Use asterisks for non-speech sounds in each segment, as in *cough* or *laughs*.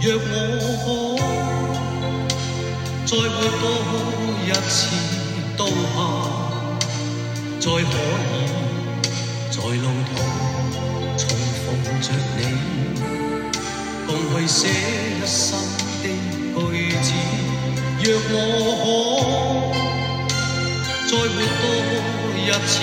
若我可再活多一次都怕，再可以在路途重逢着你，共去写一生的句子。若我可。再活多一次、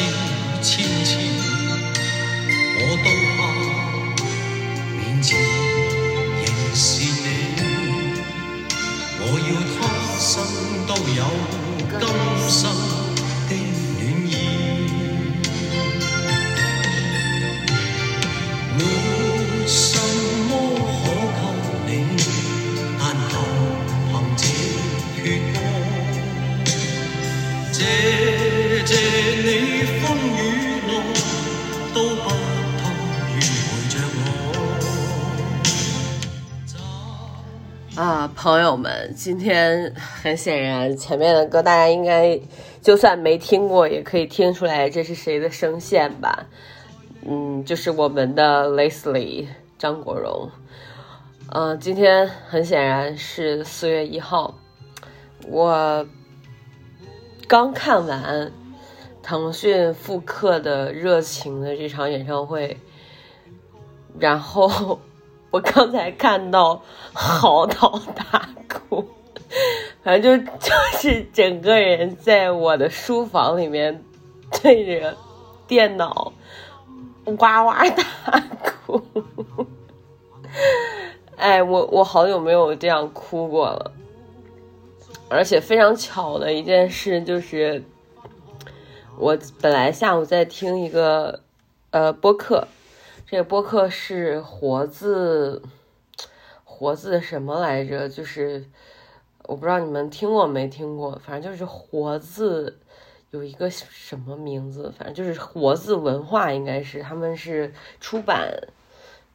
有今今天很显然前面的歌大家应该就算没听过，也可以听出来这是谁的声线吧？嗯，就是我们的 Leslie 张国荣。嗯、今天很显然是四月一号，我刚看完腾讯复刻的《热情》的这场演唱会，然后我刚才看到嚎啕大哭，反正就就是整个人在我的书房里面对着电脑哇哇大哭。哎，我我好久没有这样哭过了。而且非常巧的一件事就是，我本来下午在听一个呃播客，这个播客是活字，活字什么来着？就是我不知道你们听过没听过，反正就是活字有一个什么名字，反正就是活字文化，应该是他们是出版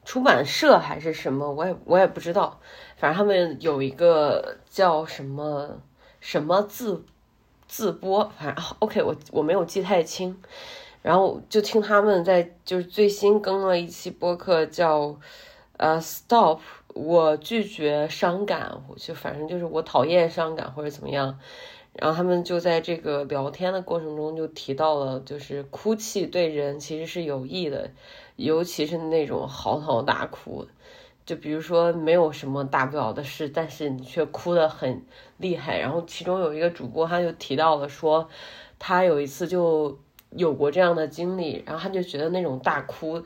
出版社还是什么，我也我也不知道。反正他们有一个叫什么什么字自播，反正 OK，我我没有记太清。然后就听他们在就是最新更了一期播客叫呃 Stop，我拒绝伤感，就反正就是我讨厌伤感或者怎么样。然后他们就在这个聊天的过程中就提到了，就是哭泣对人其实是有益的，尤其是那种嚎啕大哭。就比如说没有什么大不了的事，但是你却哭得很厉害。然后其中有一个主播他就提到了说，他有一次就有过这样的经历，然后他就觉得那种大哭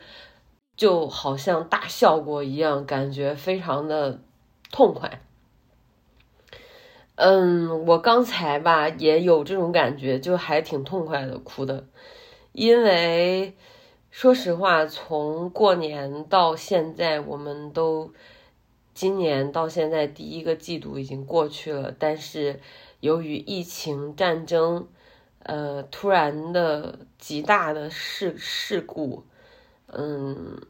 就好像大笑过一样，感觉非常的痛快。嗯，我刚才吧也有这种感觉，就还挺痛快的哭的，因为说实话，从过年到现在，我们都今年到现在第一个季度已经过去了，但是由于疫情、战争，呃，突然的极大的事事故，嗯，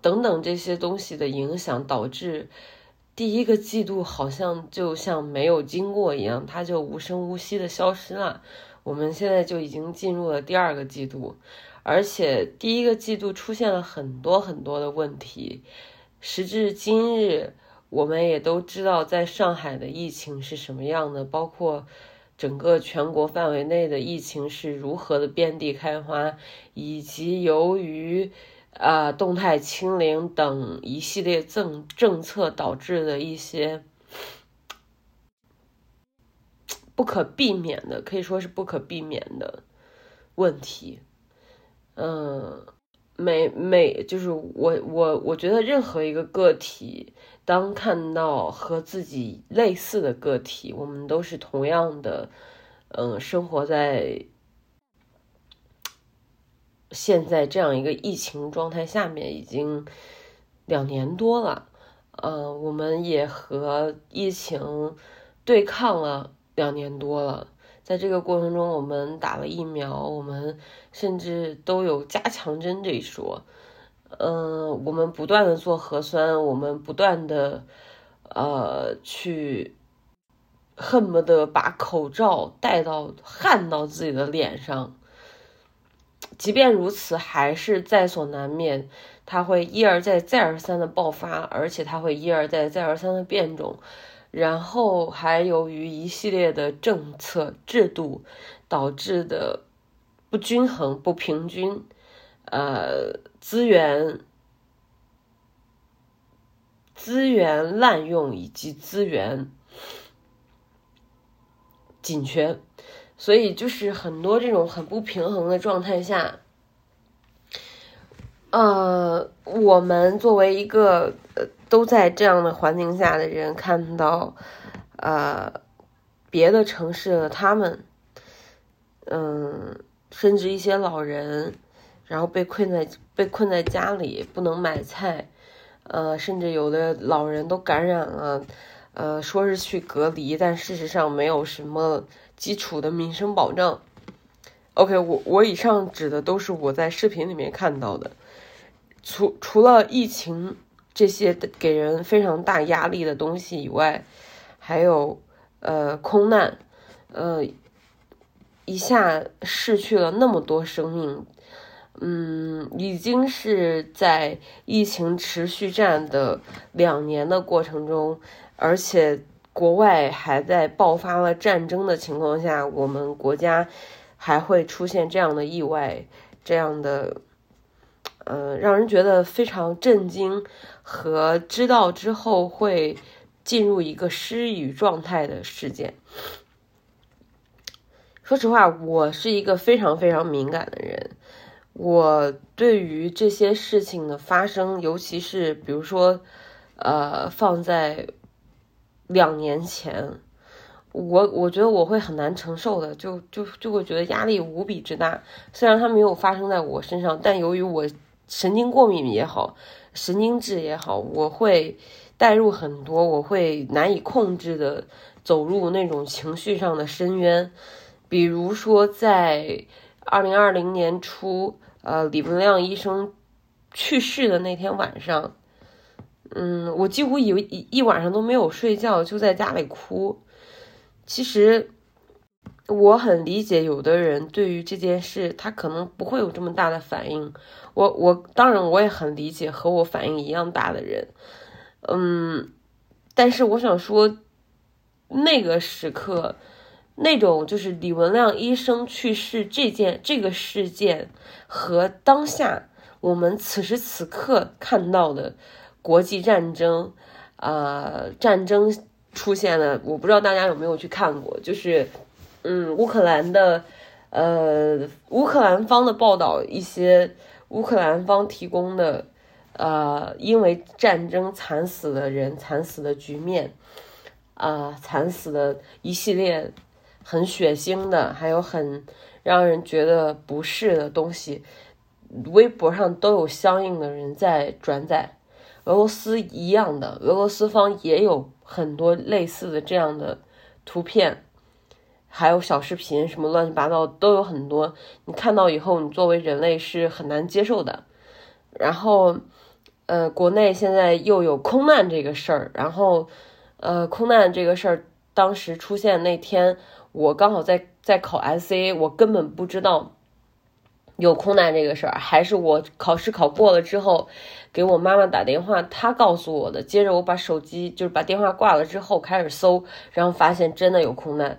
等等这些东西的影响，导致。第一个季度好像就像没有经过一样，它就无声无息的消失了。我们现在就已经进入了第二个季度，而且第一个季度出现了很多很多的问题。时至今日，我们也都知道在上海的疫情是什么样的，包括整个全国范围内的疫情是如何的遍地开花，以及由于。啊，动态清零等一系列政政策导致的一些不可避免的，可以说是不可避免的问题。嗯，每每就是我我我觉得任何一个个体，当看到和自己类似的个体，我们都是同样的，嗯，生活在。现在这样一个疫情状态下面已经两年多了，呃，我们也和疫情对抗了两年多了。在这个过程中，我们打了疫苗，我们甚至都有加强针这一说。嗯，我们不断的做核酸，我们不断的呃去恨不得把口罩戴到焊到自己的脸上。即便如此，还是在所难免，它会一而再、再而三的爆发，而且它会一而再、再而三的变种，然后还由于一系列的政策制度导致的不均衡、不平均，呃，资源资源滥用以及资源紧缺。所以就是很多这种很不平衡的状态下，呃，我们作为一个呃都在这样的环境下的人，看到呃别的城市的他们，嗯，甚至一些老人，然后被困在被困在家里不能买菜，呃，甚至有的老人都感染了，呃，说是去隔离，但事实上没有什么。基础的民生保障，OK，我我以上指的都是我在视频里面看到的，除除了疫情这些给人非常大压力的东西以外，还有呃空难，呃一下逝去了那么多生命，嗯，已经是在疫情持续战的两年的过程中，而且。国外还在爆发了战争的情况下，我们国家还会出现这样的意外，这样的，呃，让人觉得非常震惊和知道之后会进入一个失语状态的事件。说实话，我是一个非常非常敏感的人，我对于这些事情的发生，尤其是比如说，呃，放在。两年前，我我觉得我会很难承受的，就就就会觉得压力无比之大。虽然它没有发生在我身上，但由于我神经过敏也好，神经质也好，我会带入很多，我会难以控制的走入那种情绪上的深渊。比如说，在二零二零年初，呃，李文亮医生去世的那天晚上。嗯，我几乎以为一一晚上都没有睡觉，就在家里哭。其实我很理解有的人对于这件事，他可能不会有这么大的反应。我我当然我也很理解和我反应一样大的人。嗯，但是我想说，那个时刻，那种就是李文亮医生去世这件这个事件和当下我们此时此刻看到的。国际战争，呃，战争出现了，我不知道大家有没有去看过，就是，嗯，乌克兰的，呃，乌克兰方的报道，一些乌克兰方提供的，呃，因为战争惨死的人，惨死的局面，啊，惨死的一系列很血腥的，还有很让人觉得不适的东西，微博上都有相应的人在转载。俄罗斯一样的，俄罗斯方也有很多类似的这样的图片，还有小视频，什么乱七八糟都有很多。你看到以后，你作为人类是很难接受的。然后，呃，国内现在又有空难这个事儿，然后，呃，空难这个事儿当时出现那天，我刚好在在考 SA，我根本不知道。有空难这个事儿，还是我考试考过了之后，给我妈妈打电话，她告诉我的。接着我把手机就是把电话挂了之后，开始搜，然后发现真的有空难，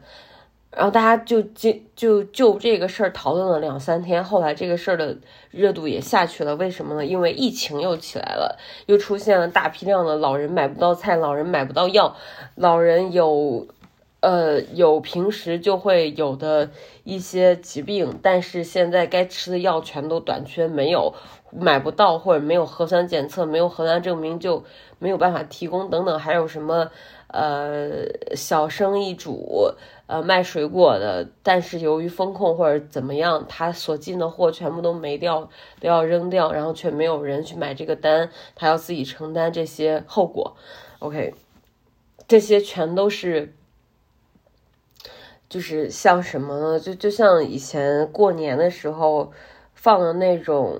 然后大家就就就就这个事儿讨论了两三天。后来这个事儿的热度也下去了，为什么呢？因为疫情又起来了，又出现了大批量的老人买不到菜，老人买不到药，老人有呃，有平时就会有的一些疾病，但是现在该吃的药全都短缺，没有买不到，或者没有核酸检测，没有核酸证明就没有办法提供等等，还有什么呃小生意主。呃，卖水果的，但是由于风控或者怎么样，他所进的货全部都没掉，都要扔掉，然后却没有人去买这个单，他要自己承担这些后果。OK，这些全都是，就是像什么呢？就就像以前过年的时候放的那种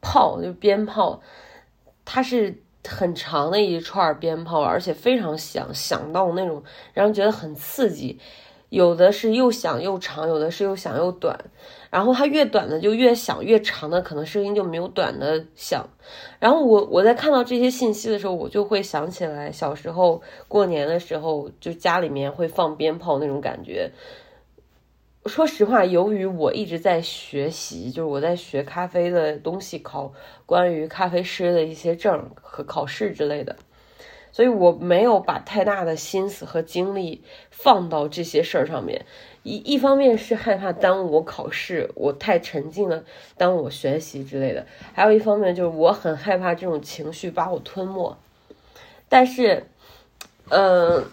炮，就鞭炮，它是。很长的一串鞭炮，而且非常响，响到那种让人觉得很刺激。有的是又响又长，有的是又响又短。然后它越短的就越响，越长的可能声音就没有短的响。然后我我在看到这些信息的时候，我就会想起来小时候过年的时候，就家里面会放鞭炮那种感觉。说实话，由于我一直在学习，就是我在学咖啡的东西，考关于咖啡师的一些证和考试之类的，所以我没有把太大的心思和精力放到这些事儿上面。一一方面是害怕耽误我考试，我太沉浸了，耽误我学习之类的；还有一方面就是我很害怕这种情绪把我吞没。但是，嗯。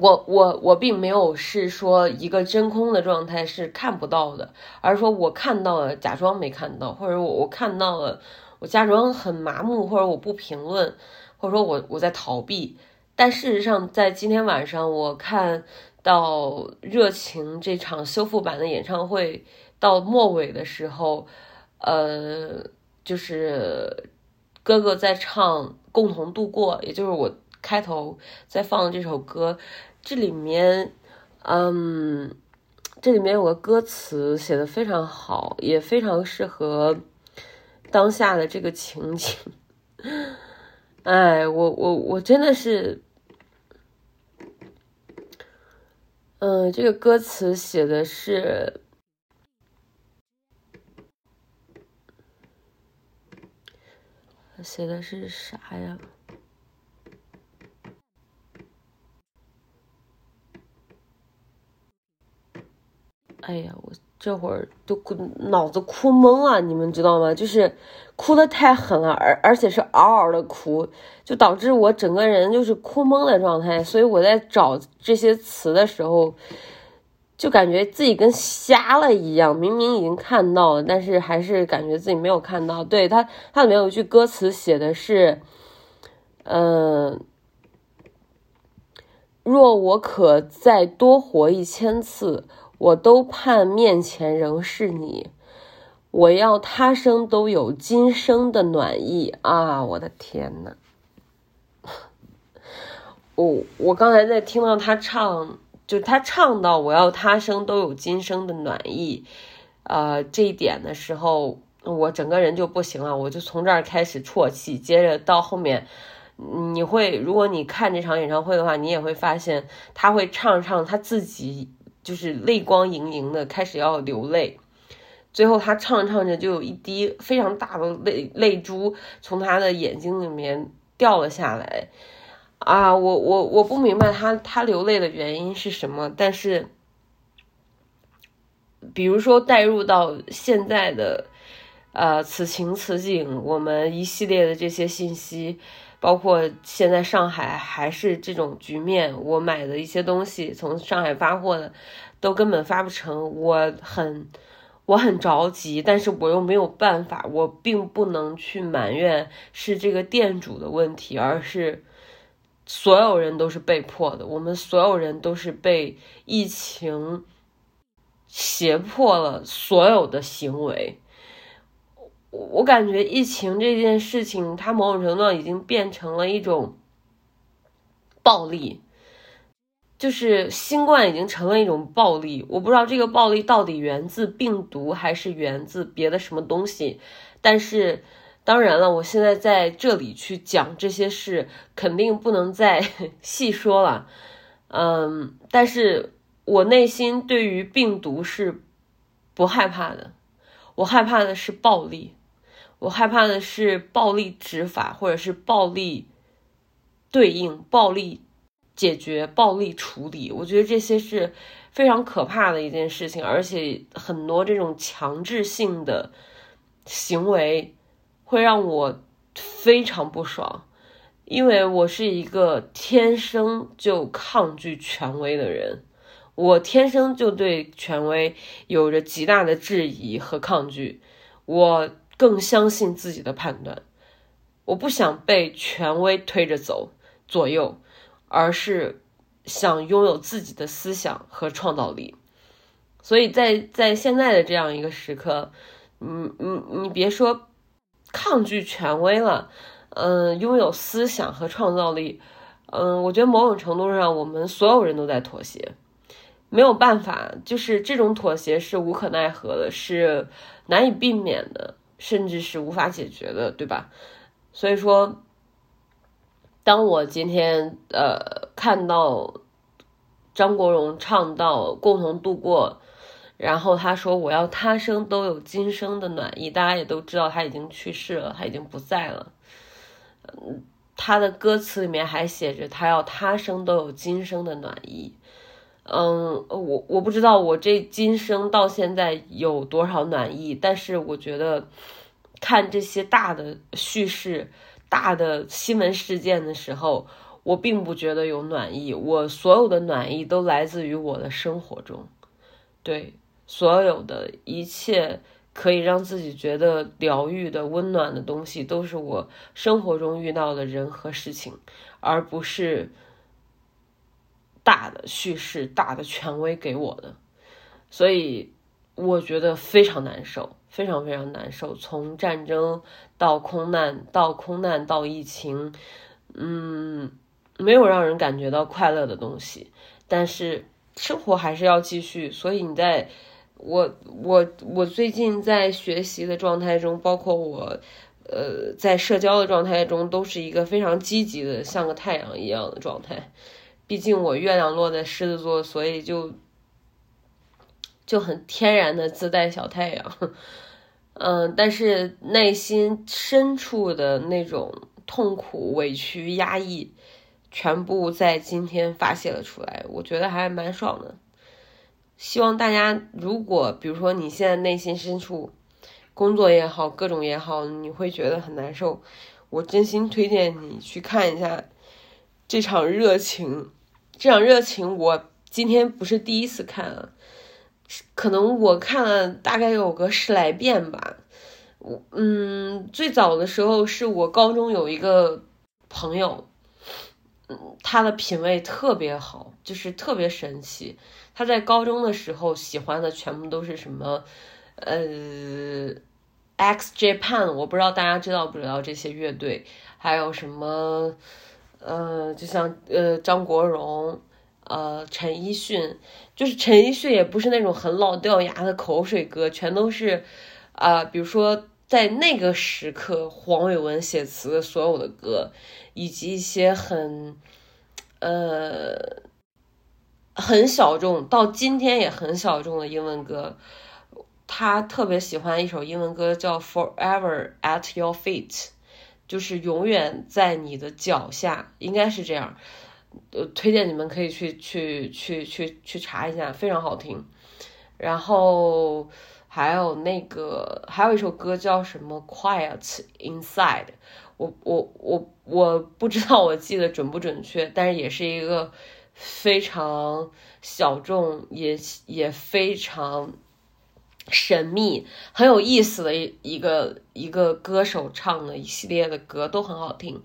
我我我并没有是说一个真空的状态是看不到的，而是说我看到了，假装没看到，或者我我看到了，我假装很麻木，或者我不评论，或者说我我在逃避。但事实上，在今天晚上，我看到热情这场修复版的演唱会到末尾的时候，呃，就是哥哥在唱《共同度过》，也就是我开头在放的这首歌。这里面，嗯，这里面有个歌词写的非常好，也非常适合当下的这个情景。哎，我我我真的是，嗯，这个歌词写的是，写的是啥呀？哎呀，我这会儿都脑子哭懵了，你们知道吗？就是哭的太狠了，而而且是嗷嗷的哭，就导致我整个人就是哭懵的状态。所以我在找这些词的时候，就感觉自己跟瞎了一样。明明已经看到了，但是还是感觉自己没有看到。对他，他里面有一句歌词写的是：“嗯，若我可再多活一千次。”我都盼面前仍是你，我要他生都有今生的暖意啊！我的天呐，*laughs* 我我刚才在听到他唱，就他唱到我要他生都有今生的暖意，呃，这一点的时候，我整个人就不行了，我就从这儿开始啜泣，接着到后面，你会如果你看这场演唱会的话，你也会发现他会唱唱他自己。就是泪光盈盈的，开始要流泪，最后他唱着唱着，就有一滴非常大的泪泪珠从他的眼睛里面掉了下来。啊，我我我不明白他他流泪的原因是什么，但是，比如说带入到现在的，呃，此情此景，我们一系列的这些信息。包括现在上海还是这种局面，我买的一些东西从上海发货的，都根本发不成，我很我很着急，但是我又没有办法，我并不能去埋怨是这个店主的问题，而是所有人都是被迫的，我们所有人都是被疫情胁迫了所有的行为。我感觉疫情这件事情，它某种程度上已经变成了一种暴力，就是新冠已经成了一种暴力。我不知道这个暴力到底源自病毒还是源自别的什么东西，但是当然了，我现在在这里去讲这些事，肯定不能再 *laughs* 细说了。嗯，但是我内心对于病毒是不害怕的，我害怕的是暴力。我害怕的是暴力执法，或者是暴力对应、暴力解决、暴力处理。我觉得这些是非常可怕的一件事情，而且很多这种强制性的行为会让我非常不爽，因为我是一个天生就抗拒权威的人。我天生就对权威有着极大的质疑和抗拒，我更相信自己的判断，我不想被权威推着走左右，而是想拥有自己的思想和创造力。所以在在现在的这样一个时刻，嗯嗯你别说抗拒权威了，嗯，拥有思想和创造力，嗯，我觉得某种程度上我们所有人都在妥协。没有办法，就是这种妥协是无可奈何的，是难以避免的，甚至是无法解决的，对吧？所以说，当我今天呃看到张国荣唱到“共同度过”，然后他说“我要他生都有今生的暖意”，大家也都知道他已经去世了，他已经不在了。嗯，他的歌词里面还写着“他要他生都有今生的暖意”。嗯，我我不知道我这今生到现在有多少暖意，但是我觉得看这些大的叙事、大的新闻事件的时候，我并不觉得有暖意。我所有的暖意都来自于我的生活中，对所有的一切可以让自己觉得疗愈的、温暖的东西，都是我生活中遇到的人和事情，而不是。大的叙事、大的权威给我的，所以我觉得非常难受，非常非常难受。从战争到空难，到空难到疫情，嗯，没有让人感觉到快乐的东西。但是生活还是要继续。所以你在我我我最近在学习的状态中，包括我呃在社交的状态中，都是一个非常积极的，像个太阳一样的状态。毕竟我月亮落在狮子座，所以就就很天然的自带小太阳，嗯，但是内心深处的那种痛苦、委屈、压抑，全部在今天发泄了出来，我觉得还蛮爽的。希望大家，如果比如说你现在内心深处工作也好，各种也好，你会觉得很难受，我真心推荐你去看一下这场热情。这场热情，我今天不是第一次看啊，可能我看了大概有个十来遍吧。我嗯，最早的时候是我高中有一个朋友，嗯，他的品味特别好，就是特别神奇。他在高中的时候喜欢的全部都是什么，呃，X Japan，我不知道大家知道不知道这些乐队，还有什么。呃，就像呃张国荣，呃陈奕迅，就是陈奕迅也不是那种很老掉牙的口水歌，全都是啊，比如说在那个时刻黄伟文写词的所有的歌，以及一些很呃很小众到今天也很小众的英文歌，他特别喜欢一首英文歌叫《Forever at Your Feet》。就是永远在你的脚下，应该是这样。呃，推荐你们可以去去去去去查一下，非常好听。然后还有那个，还有一首歌叫什么《Quiet Inside》，我我我我不知道我记得准不准确，但是也是一个非常小众，也也非常。神秘很有意思的一一个一个歌手唱的一系列的歌都很好听，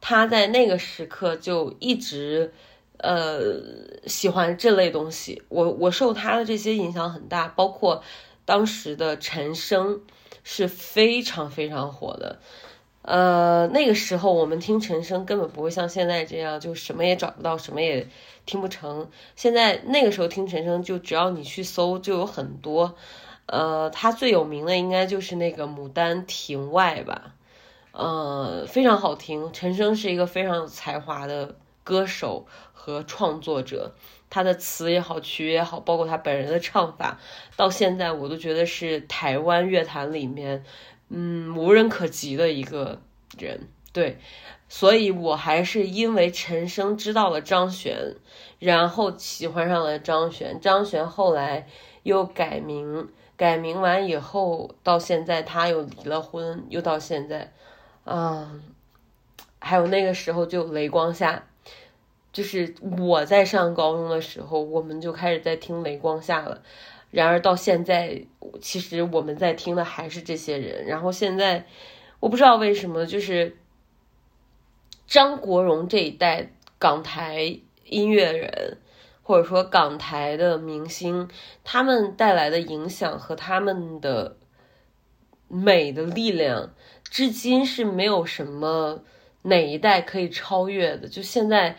他在那个时刻就一直呃喜欢这类东西，我我受他的这些影响很大，包括当时的陈升是非常非常火的。呃，那个时候我们听陈升根本不会像现在这样，就什么也找不到，什么也听不成。现在那个时候听陈升，就只要你去搜，就有很多。呃，他最有名的应该就是那个《牡丹亭外》吧，呃，非常好听。陈升是一个非常有才华的歌手和创作者，他的词也好，曲也好，包括他本人的唱法，到现在我都觉得是台湾乐坛里面。嗯，无人可及的一个人，对，所以我还是因为陈升知道了张悬，然后喜欢上了张悬。张悬后来又改名，改名完以后到现在他又离了婚，又到现在，啊，还有那个时候就雷光下。就是我在上高中的时候，我们就开始在听雷光下了。然而到现在，其实我们在听的还是这些人。然后现在，我不知道为什么，就是张国荣这一代港台音乐人，或者说港台的明星，他们带来的影响和他们的美的力量，至今是没有什么哪一代可以超越的。就现在。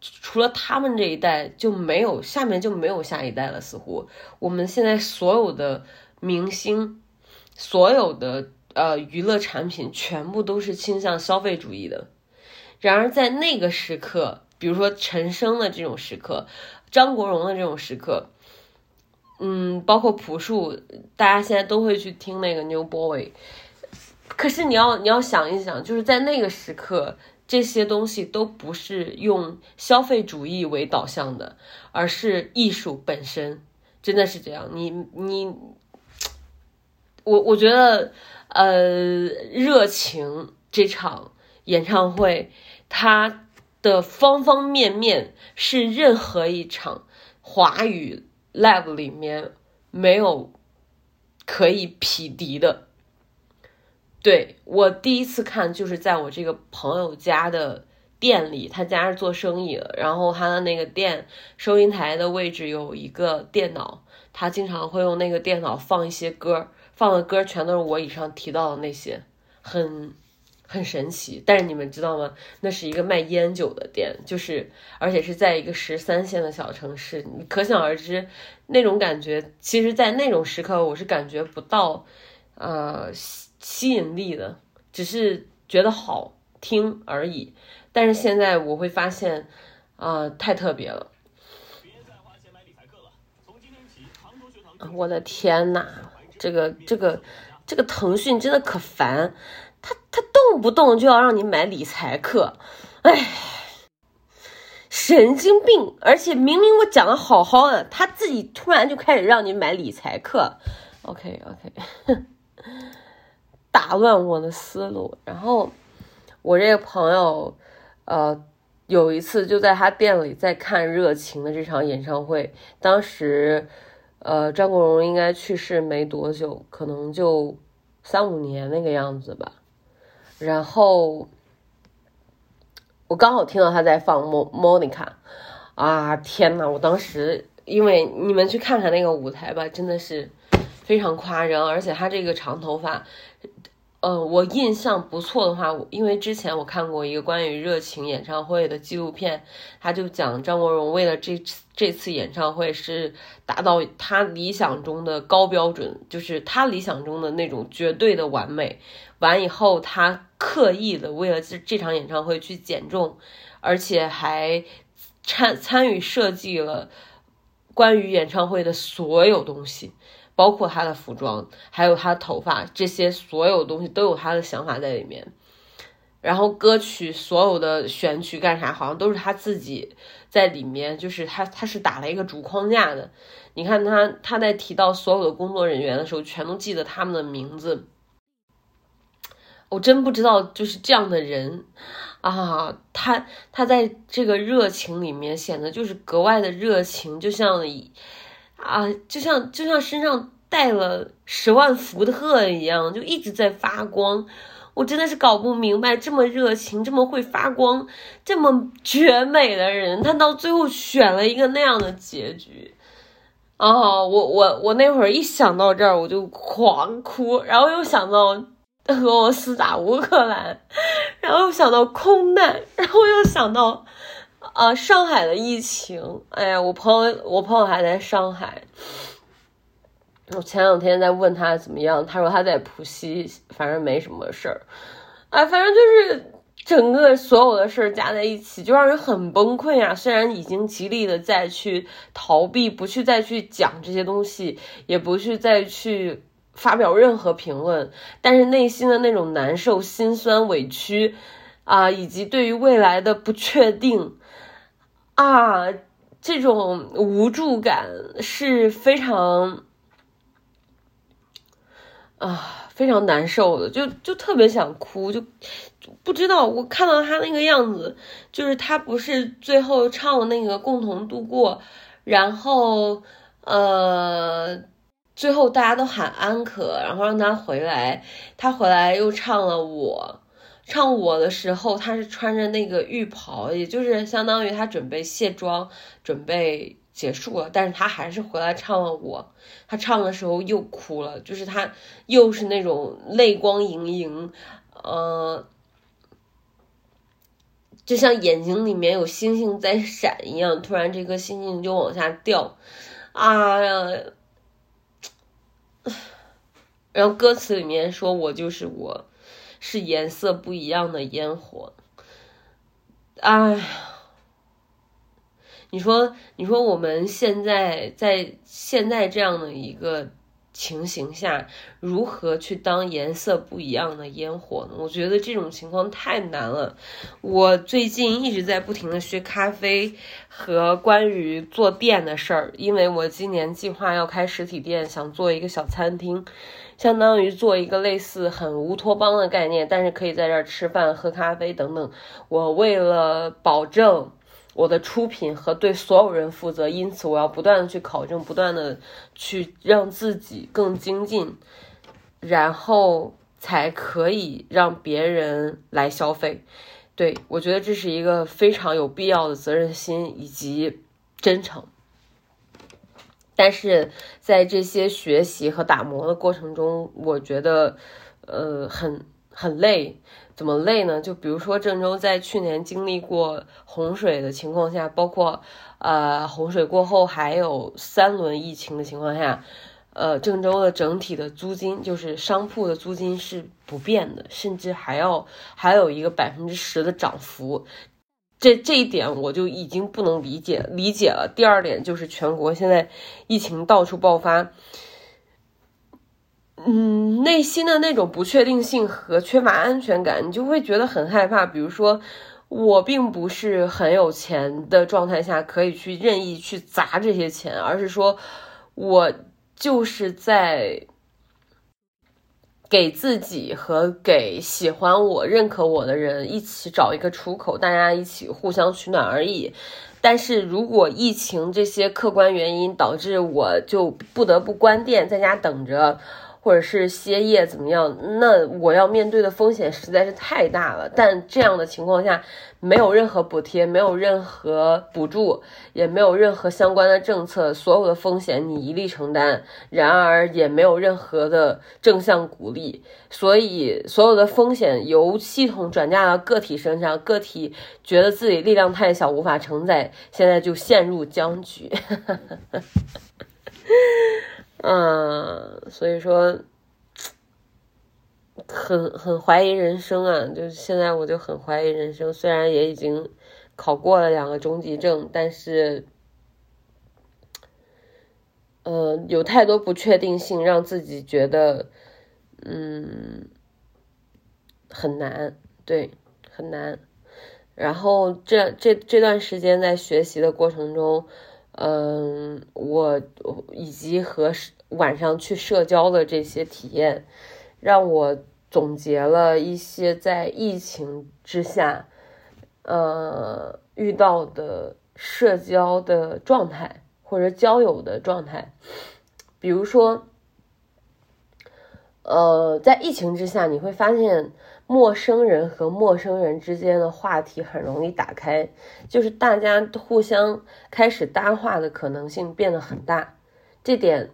除了他们这一代就没有，下面就没有下一代了。似乎我们现在所有的明星，所有的呃娱乐产品，全部都是倾向消费主义的。然而在那个时刻，比如说陈升的这种时刻，张国荣的这种时刻，嗯，包括朴树，大家现在都会去听那个 New Boy。可是你要你要想一想，就是在那个时刻。这些东西都不是用消费主义为导向的，而是艺术本身，真的是这样。你你，我我觉得，呃，热情这场演唱会，它的方方面面是任何一场华语 live 里面没有可以匹敌的。对我第一次看就是在我这个朋友家的店里，他家是做生意的，然后他的那个店收银台的位置有一个电脑，他经常会用那个电脑放一些歌，放的歌全都是我以上提到的那些，很很神奇。但是你们知道吗？那是一个卖烟酒的店，就是而且是在一个十三线的小城市，你可想而知那种感觉。其实，在那种时刻，我是感觉不到，呃。吸引力的，只是觉得好听而已。但是现在我会发现，啊，太特别了。别再花钱买理财课了。从今天起我的天呐，这个这个这个腾讯真的可烦，他他动不动就要让你买理财课，哎，神经病！而且明明我讲的好好的，他自己突然就开始让你买理财课。OK OK。打乱我的思路，然后我这个朋友，呃，有一次就在他店里在看《热情》的这场演唱会，当时，呃，张国荣应该去世没多久，可能就三五年那个样子吧。然后我刚好听到他在放《莫莫妮卡》，啊，天呐，我当时因为你们去看看那个舞台吧，真的是非常夸张，而且他这个长头发。嗯，我印象不错的话，因为之前我看过一个关于热情演唱会的纪录片，他就讲张国荣为了这次这次演唱会是达到他理想中的高标准，就是他理想中的那种绝对的完美。完以后，他刻意的为了这这场演唱会去减重，而且还参参与设计了关于演唱会的所有东西。包括他的服装，还有他的头发，这些所有东西都有他的想法在里面。然后歌曲所有的选曲干啥，好像都是他自己在里面，就是他他是打了一个主框架的。你看他他在提到所有的工作人员的时候，全都记得他们的名字。我真不知道就是这样的人啊，他他在这个热情里面显得就是格外的热情，就像。啊，就像就像身上带了十万伏特一样，就一直在发光。我真的是搞不明白，这么热情、这么会发光、这么绝美的人，他到最后选了一个那样的结局。啊，我我我那会儿一想到这儿，我就狂哭，然后又想到俄罗斯打乌克兰，然后又想到空难，然后又想到。啊，上海的疫情，哎呀，我朋友，我朋友还在上海。我前两天在问他怎么样，他说他在浦西，反正没什么事儿。哎，反正就是整个所有的事儿加在一起，就让人很崩溃啊。虽然已经极力的再去逃避，不去再去讲这些东西，也不去再去发表任何评论，但是内心的那种难受、心酸、委屈。啊，以及对于未来的不确定啊，这种无助感是非常啊非常难受的，就就特别想哭，就不知道我看到他那个样子，就是他不是最后唱那个共同度过，然后呃。最后大家都喊安可，然后让他回来。他回来又唱了我，唱我的时候，他是穿着那个浴袍，也就是相当于他准备卸妆，准备结束了。但是他还是回来唱了我。他唱的时候又哭了，就是他又是那种泪光盈盈，呃，就像眼睛里面有星星在闪一样。突然这颗星星就往下掉，啊呀！*sighs* 然后歌词里面说：“我就是我，是颜色不一样的烟火。”哎呀，你说，你说我们现在在现在这样的一个。情形下，如何去当颜色不一样的烟火呢？我觉得这种情况太难了。我最近一直在不停的学咖啡和关于做店的事儿，因为我今年计划要开实体店，想做一个小餐厅，相当于做一个类似很乌托邦的概念，但是可以在这儿吃饭、喝咖啡等等。我为了保证。我的出品和对所有人负责，因此我要不断的去考证，不断的去让自己更精进，然后才可以让别人来消费。对我觉得这是一个非常有必要的责任心以及真诚。但是在这些学习和打磨的过程中，我觉得呃很很累。怎么累呢？就比如说郑州在去年经历过洪水的情况下，包括呃洪水过后还有三轮疫情的情况下，呃郑州的整体的租金就是商铺的租金是不变的，甚至还要还有一个百分之十的涨幅，这这一点我就已经不能理解理解了。第二点就是全国现在疫情到处爆发。嗯，内心的那种不确定性和缺乏安全感，你就会觉得很害怕。比如说，我并不是很有钱的状态下可以去任意去砸这些钱，而是说，我就是在给自己和给喜欢我、认可我的人一起找一个出口，大家一起互相取暖而已。但是如果疫情这些客观原因导致我就不得不关店，在家等着。或者是歇业怎么样？那我要面对的风险实在是太大了。但这样的情况下，没有任何补贴，没有任何补助，也没有任何相关的政策，所有的风险你一力承担。然而也没有任何的正向鼓励，所以所有的风险由系统转嫁到个体身上，个体觉得自己力量太小，无法承载，现在就陷入僵局。*laughs* 嗯，所以说，很很怀疑人生啊！就是现在我就很怀疑人生，虽然也已经考过了两个中级证，但是，呃，有太多不确定性，让自己觉得，嗯，很难，对，很难。然后这这这段时间在学习的过程中。嗯，我以及和晚上去社交的这些体验，让我总结了一些在疫情之下，呃，遇到的社交的状态或者交友的状态，比如说，呃，在疫情之下，你会发现。陌生人和陌生人之间的话题很容易打开，就是大家互相开始搭话的可能性变得很大。这点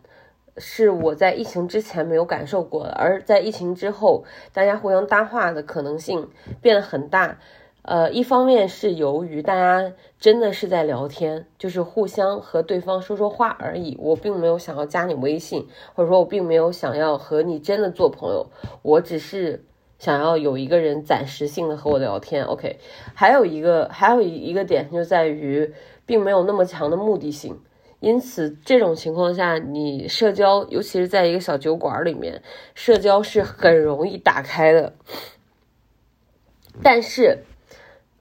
是我在疫情之前没有感受过的，而在疫情之后，大家互相搭话的可能性变得很大。呃，一方面是由于大家真的是在聊天，就是互相和对方说说话而已。我并没有想要加你微信，或者说我并没有想要和你真的做朋友，我只是。想要有一个人暂时性的和我聊天，OK，还有一个还有一个点就在于，并没有那么强的目的性，因此这种情况下，你社交，尤其是在一个小酒馆里面，社交是很容易打开的。但是，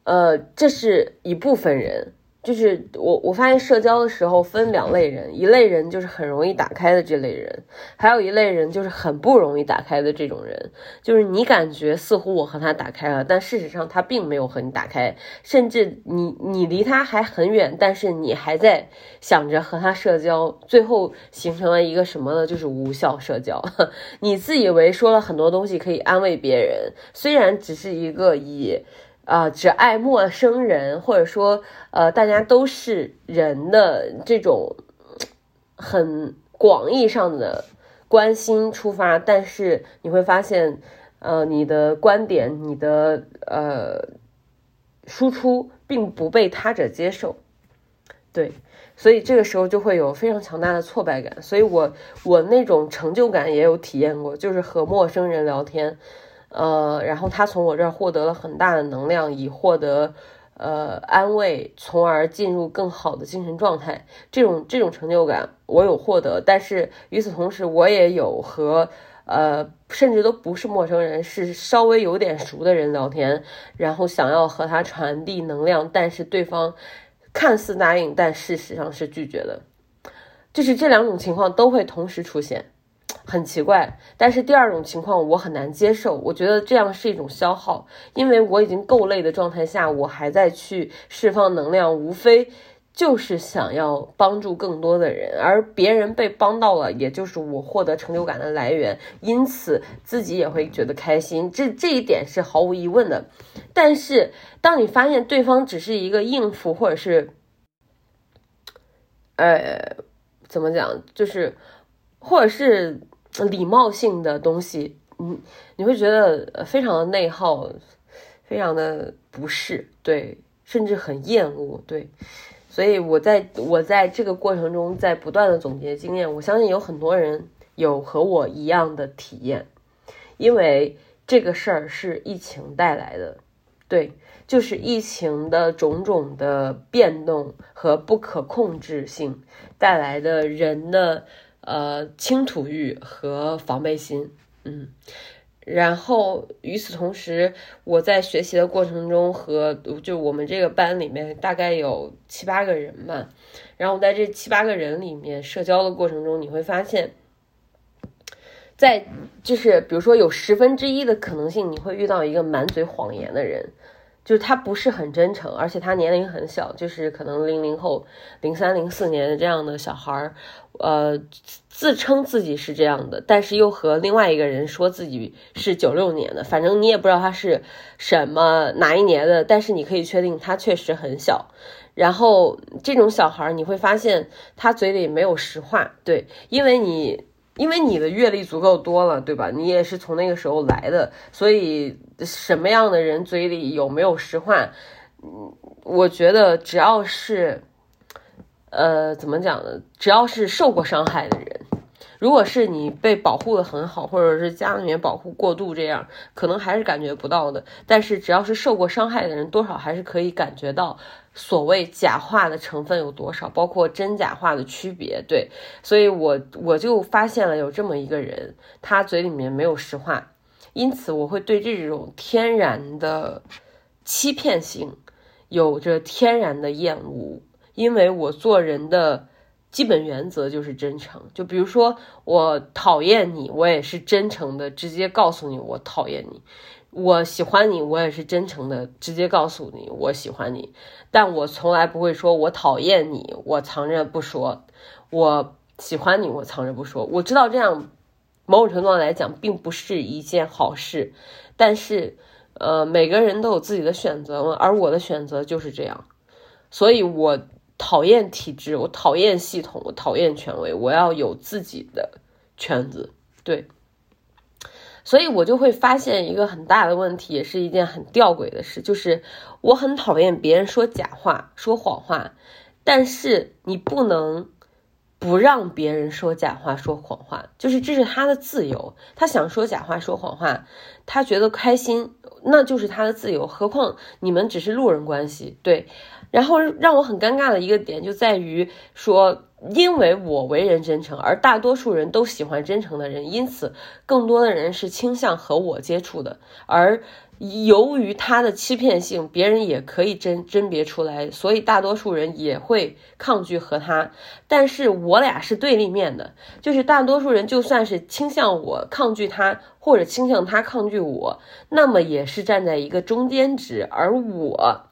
呃，这是一部分人。就是我，我发现社交的时候分两类人，一类人就是很容易打开的这类人，还有一类人就是很不容易打开的这种人。就是你感觉似乎我和他打开了，但事实上他并没有和你打开，甚至你你离他还很远，但是你还在想着和他社交，最后形成了一个什么呢？就是无效社交。*laughs* 你自以为说了很多东西可以安慰别人，虽然只是一个以。啊，只爱陌生人，或者说，呃，大家都是人的这种很广义上的关心出发，但是你会发现，呃，你的观点，你的呃输出并不被他者接受，对，所以这个时候就会有非常强大的挫败感，所以我我那种成就感也有体验过，就是和陌生人聊天。呃，然后他从我这儿获得了很大的能量，以获得呃安慰，从而进入更好的精神状态。这种这种成就感我有获得，但是与此同时，我也有和呃甚至都不是陌生人，是稍微有点熟的人聊天，然后想要和他传递能量，但是对方看似答应，但事实上是拒绝的。就是这两种情况都会同时出现。很奇怪，但是第二种情况我很难接受。我觉得这样是一种消耗，因为我已经够累的状态下，我还在去释放能量，无非就是想要帮助更多的人，而别人被帮到了，也就是我获得成就感的来源，因此自己也会觉得开心。这这一点是毫无疑问的。但是当你发现对方只是一个应付，或者是，呃，怎么讲，就是，或者是。礼貌性的东西，你你会觉得非常的内耗，非常的不适，对，甚至很厌恶，对。所以我在我在这个过程中在不断的总结经验，我相信有很多人有和我一样的体验，因为这个事儿是疫情带来的，对，就是疫情的种种的变动和不可控制性带来的人的。呃，倾吐欲和防备心，嗯，然后与此同时，我在学习的过程中和就我们这个班里面大概有七八个人嘛，然后在这七八个人里面社交的过程中，你会发现，在就是比如说有十分之一的可能性，你会遇到一个满嘴谎言的人。就是他不是很真诚，而且他年龄很小，就是可能零零后、零三、零四年的这样的小孩儿，呃，自称自己是这样的，但是又和另外一个人说自己是九六年的，反正你也不知道他是什么哪一年的，但是你可以确定他确实很小。然后这种小孩儿，你会发现他嘴里没有实话，对，因为你。因为你的阅历足够多了，对吧？你也是从那个时候来的，所以什么样的人嘴里有没有实话？嗯，我觉得只要是，呃，怎么讲呢？只要是受过伤害的人。如果是你被保护的很好，或者是家里面保护过度，这样可能还是感觉不到的。但是只要是受过伤害的人，多少还是可以感觉到所谓假话的成分有多少，包括真假话的区别。对，所以我我就发现了有这么一个人，他嘴里面没有实话，因此我会对这种天然的欺骗性有着天然的厌恶，因为我做人的。基本原则就是真诚，就比如说我讨厌你，我也是真诚的，直接告诉你我讨厌你；我喜欢你，我也是真诚的，直接告诉你我喜欢你。但我从来不会说我讨厌你，我藏着不说；我喜欢你，我藏着不说。我知道这样某种程度上来讲并不是一件好事，但是呃，每个人都有自己的选择嘛，而我的选择就是这样，所以我。讨厌体制，我讨厌系统，我讨厌权威，我要有自己的圈子。对，所以我就会发现一个很大的问题，也是一件很吊诡的事，就是我很讨厌别人说假话、说谎话，但是你不能不让别人说假话、说谎话，就是这是他的自由，他想说假话、说谎话，他觉得开心，那就是他的自由。何况你们只是路人关系，对。然后让我很尴尬的一个点就在于说，因为我为人真诚，而大多数人都喜欢真诚的人，因此更多的人是倾向和我接触的。而由于他的欺骗性，别人也可以甄甄别出来，所以大多数人也会抗拒和他。但是我俩是对立面的，就是大多数人就算是倾向我抗拒他，或者倾向他抗拒我，那么也是站在一个中间值，而我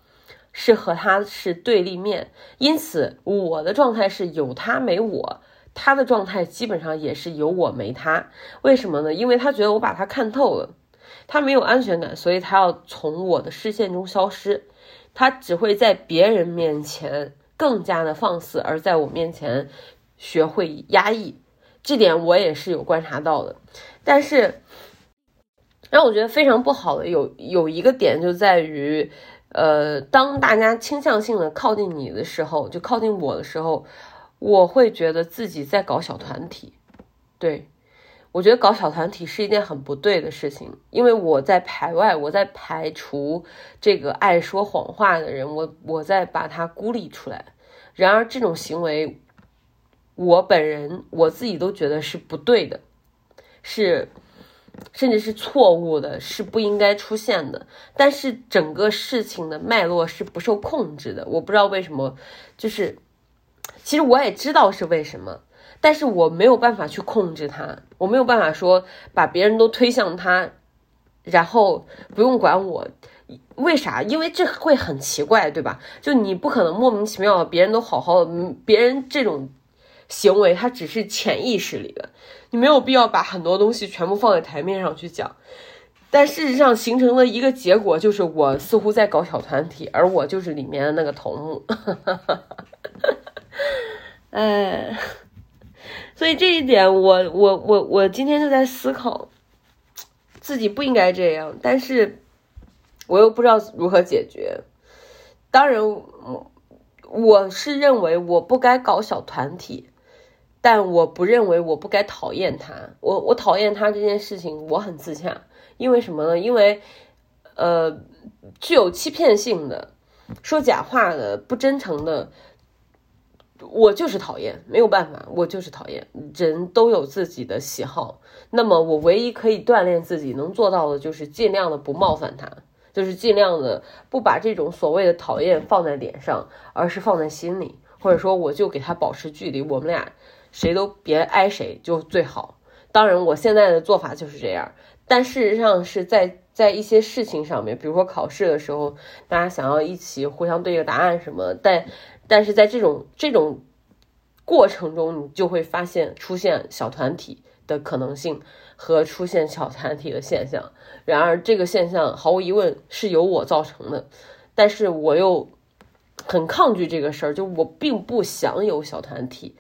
是和他是对立面，因此我的状态是有他没我，他的状态基本上也是有我没他。为什么呢？因为他觉得我把他看透了。他没有安全感，所以他要从我的视线中消失。他只会在别人面前更加的放肆，而在我面前学会压抑。这点我也是有观察到的。但是让我觉得非常不好的有有一个点就在于，呃，当大家倾向性的靠近你的时候，就靠近我的时候，我会觉得自己在搞小团体。对。我觉得搞小团体是一件很不对的事情，因为我在排外，我在排除这个爱说谎话的人，我我在把他孤立出来。然而这种行为，我本人我自己都觉得是不对的，是甚至是错误的，是不应该出现的。但是整个事情的脉络是不受控制的，我不知道为什么，就是其实我也知道是为什么。但是我没有办法去控制他，我没有办法说把别人都推向他，然后不用管我。为啥？因为这会很奇怪，对吧？就你不可能莫名其妙，别人都好好的，别人这种行为，它只是潜意识里的，你没有必要把很多东西全部放在台面上去讲。但事实上形成的一个结果就是，我似乎在搞小团体，而我就是里面的那个头目。*laughs* 哎。所以这一点，我我我我今天就在思考，自己不应该这样，但是我又不知道如何解决。当然，我我是认为我不该搞小团体，但我不认为我不该讨厌他。我我讨厌他这件事情，我很自洽。因为什么呢？因为呃，具有欺骗性的、说假话的、不真诚的。我就是讨厌，没有办法，我就是讨厌。人都有自己的喜好，那么我唯一可以锻炼自己能做到的，就是尽量的不冒犯他，就是尽量的不把这种所谓的讨厌放在脸上，而是放在心里，或者说我就给他保持距离，我们俩谁都别挨谁就最好。当然，我现在的做法就是这样，但事实上是在在一些事情上面，比如说考试的时候，大家想要一起互相对个答案什么，但。但是在这种这种过程中，你就会发现出现小团体的可能性和出现小团体的现象。然而，这个现象毫无疑问是由我造成的，但是我又很抗拒这个事儿，就我并不想有小团体，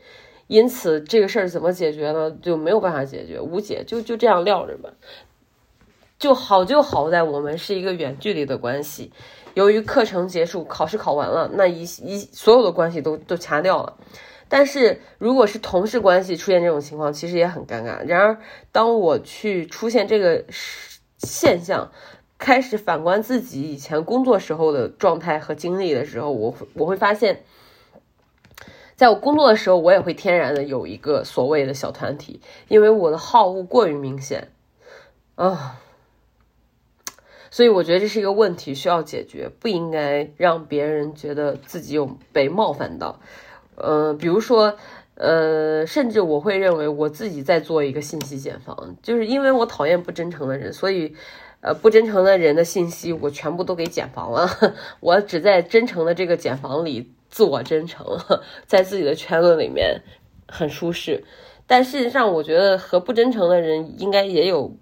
因此这个事儿怎么解决呢？就没有办法解决，无解，就就这样撂着吧。就好就好在我们是一个远距离的关系。由于课程结束，考试考完了，那一一所有的关系都都掐掉了。但是如果是同事关系出现这种情况，其实也很尴尬。然而，当我去出现这个现象，开始反观自己以前工作时候的状态和经历的时候，我我会发现，在我工作的时候，我也会天然的有一个所谓的小团体，因为我的好恶过于明显啊。所以我觉得这是一个问题，需要解决，不应该让别人觉得自己有被冒犯到。呃，比如说，呃，甚至我会认为我自己在做一个信息茧房，就是因为我讨厌不真诚的人，所以，呃，不真诚的人的信息我全部都给茧房了，*laughs* 我只在真诚的这个茧房里自我真诚，在自己的圈子里面很舒适。但事实上，我觉得和不真诚的人应该也有。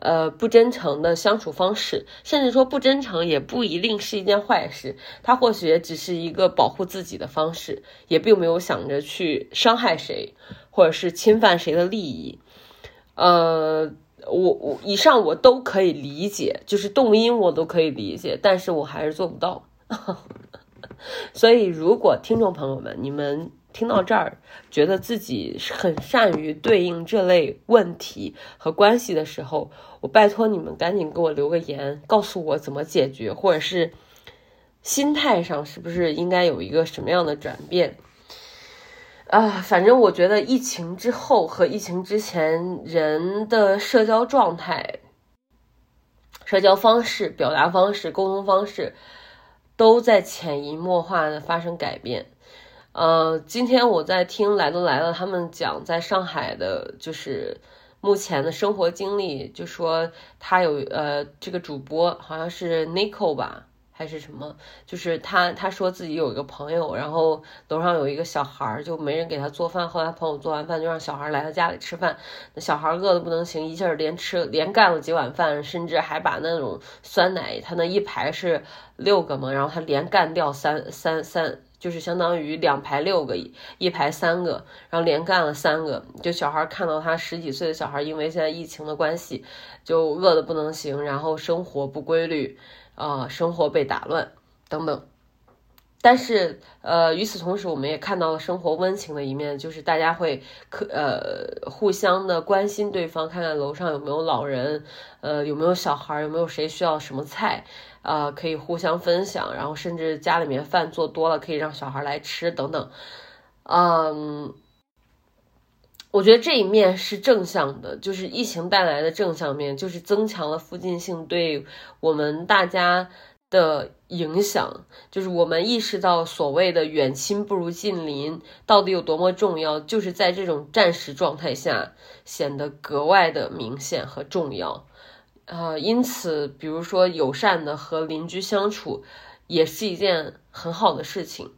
呃，不真诚的相处方式，甚至说不真诚也不一定是一件坏事，他或许也只是一个保护自己的方式，也并没有想着去伤害谁，或者是侵犯谁的利益。呃，我我以上我都可以理解，就是动因我都可以理解，但是我还是做不到。*laughs* *laughs* 所以，如果听众朋友们，你们。听到这儿，觉得自己很善于对应这类问题和关系的时候，我拜托你们赶紧给我留个言，告诉我怎么解决，或者是心态上是不是应该有一个什么样的转变啊？反正我觉得疫情之后和疫情之前人的社交状态社交方式、表达方式、沟通方式，都在潜移默化的发生改变。呃，今天我在听来都来了，他们讲在上海的，就是目前的生活经历，就说他有呃，这个主播好像是 Nico 吧。还是什么？就是他，他说自己有一个朋友，然后楼上有一个小孩儿，就没人给他做饭。后来朋友做完饭，就让小孩来他家里吃饭。那小孩饿的不能行，一下连吃连干了几碗饭，甚至还把那种酸奶，他那一排是六个嘛，然后他连干掉三三三，就是相当于两排六个，一排三个，然后连干了三个。就小孩看到他十几岁的小孩，因为现在疫情的关系，就饿的不能行，然后生活不规律。啊，生活被打乱，等等，但是呃，与此同时，我们也看到了生活温情的一面，就是大家会可呃互相的关心对方，看看楼上有没有老人，呃有没有小孩，有没有谁需要什么菜，啊可以互相分享，然后甚至家里面饭做多了可以让小孩来吃等等，嗯。我觉得这一面是正向的，就是疫情带来的正向面，就是增强了附近性对我们大家的影响，就是我们意识到所谓的远亲不如近邻到底有多么重要，就是在这种战时状态下显得格外的明显和重要。呃，因此，比如说友善的和邻居相处，也是一件很好的事情。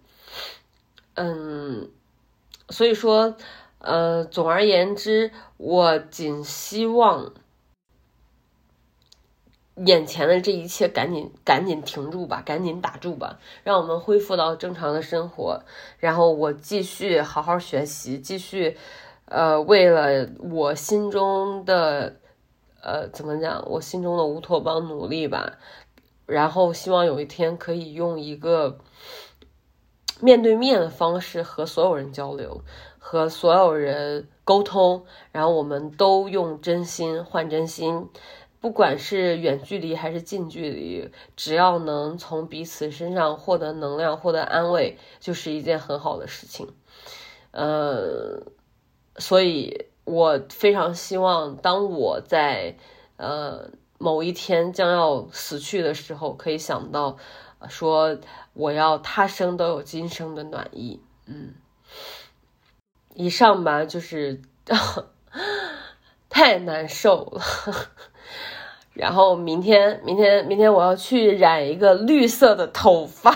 嗯，所以说。呃，总而言之，我仅希望眼前的这一切赶紧赶紧停住吧，赶紧打住吧，让我们恢复到正常的生活。然后我继续好好学习，继续呃，为了我心中的呃，怎么讲，我心中的乌托邦努力吧。然后希望有一天可以用一个面对面的方式和所有人交流。和所有人沟通，然后我们都用真心换真心，不管是远距离还是近距离，只要能从彼此身上获得能量、获得安慰，就是一件很好的事情。呃，所以我非常希望，当我在呃某一天将要死去的时候，可以想到说，我要他生都有今生的暖意。嗯。一上吧，就是 *laughs* 太难受了。然后明天，明天，明天我要去染一个绿色的头发，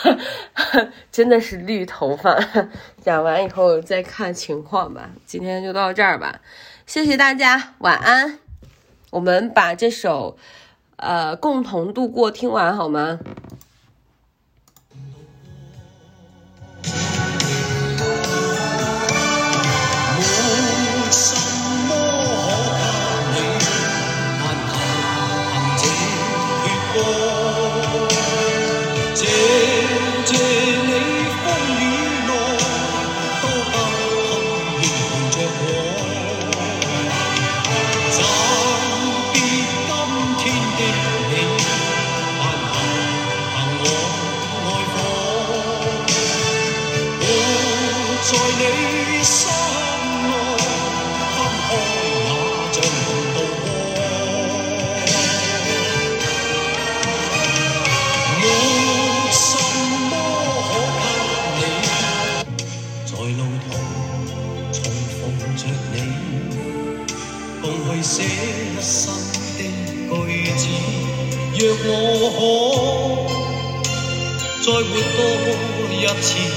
*laughs* 真的是绿头发。染完以后再看情况吧。今天就到这儿吧，谢谢大家，晚安。我们把这首呃共同度过听完好吗？我